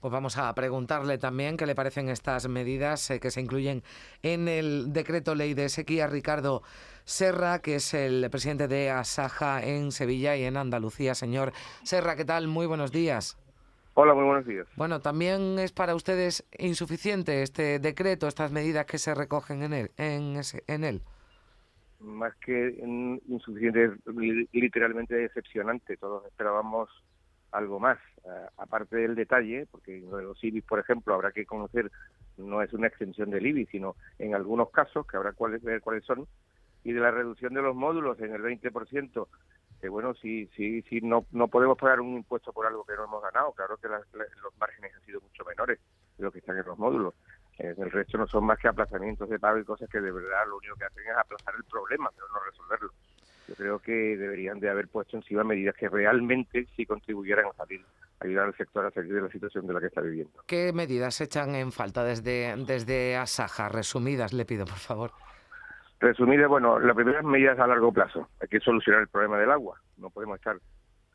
Pues vamos a preguntarle también qué le parecen estas medidas eh, que se incluyen en el decreto ley de sequía. Ricardo Serra, que es el presidente de Asaja en Sevilla y en Andalucía. Señor Serra, ¿qué tal? Muy buenos días. Hola, muy buenos días. Bueno, también es para ustedes insuficiente este decreto, estas medidas que se recogen en él. En, ese, en él más que insuficiente, literalmente decepcionante. Todos esperábamos algo más, aparte del detalle, porque lo de los IBI, por ejemplo, habrá que conocer, no es una extensión del IBI, sino en algunos casos, que habrá que ver cuáles son, y de la reducción de los módulos en el 20%, que bueno, si, si, si no, no podemos pagar un impuesto por algo que no hemos ganado, claro que los márgenes han sido mucho menores de lo que están en los módulos. Eh, el resto no son más que aplazamientos de pago y cosas que de verdad lo único que hacen es aplazar el problema, pero no resolverlo. Yo creo que deberían de haber puesto encima medidas que realmente sí contribuyeran a salir, ayudar al sector a salir de la situación de la que está viviendo. ¿Qué medidas echan en falta desde, desde Asaja? Resumidas, le pido, por favor. Resumidas, bueno, las primeras medidas a largo plazo. Hay que solucionar el problema del agua. No podemos estar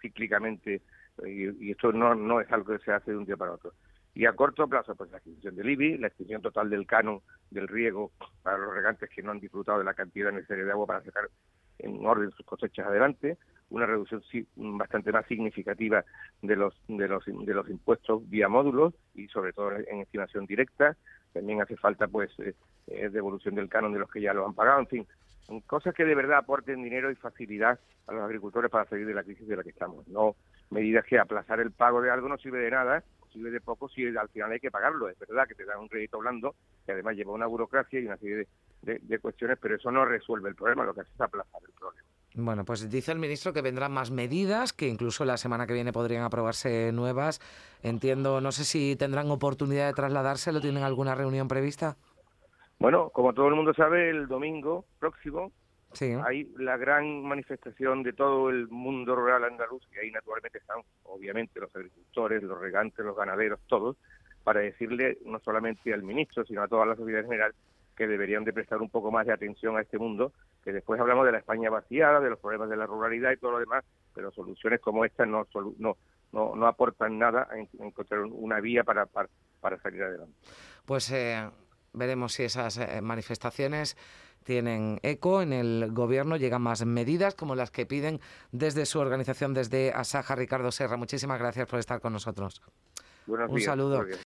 cíclicamente, y, y esto no, no es algo que se hace de un día para otro. Y a corto plazo, pues la extinción del IBI, la extinción total del canon del riego para los regantes que no han disfrutado de la cantidad necesaria de agua para sacar en orden sus cosechas adelante, una reducción bastante más significativa de los, de los, de los impuestos vía módulos y sobre todo en estimación directa. También hace falta pues eh, eh, devolución del canon de los que ya lo han pagado, en fin, cosas que de verdad aporten dinero y facilidad a los agricultores para salir de la crisis de la que estamos. No medidas que aplazar el pago de algo no sirve de nada sirve de poco si al final hay que pagarlo. Es verdad que te dan un crédito blando, que además lleva una burocracia y una serie de, cuestiones, pero eso no resuelve el problema, lo que hace es aplazar el problema. Bueno, pues dice el ministro que vendrán más medidas, que incluso la semana que viene podrían aprobarse nuevas. Entiendo, no sé si tendrán oportunidad de trasladarse, ¿lo tienen alguna reunión prevista? Bueno, como todo el mundo sabe, el domingo próximo hay la gran manifestación de todo el mundo rural andaluz, y ahí naturalmente están, obviamente, los agricultores, los regantes, los ganaderos, todos, para decirle no solamente al ministro, sino a toda la sociedad en general, que deberían de prestar un poco más de atención a este mundo, que después hablamos de la España vaciada, de los problemas de la ruralidad y todo lo demás, pero soluciones como esta no, no, no, no aportan nada a encontrar una vía para, para, salir adelante. Pues eh, veremos si esas eh, manifestaciones tienen eco en el gobierno, llegan más medidas como las que piden desde su organización, desde Asaja. Ricardo Serra, muchísimas gracias por estar con nosotros. Un saludo.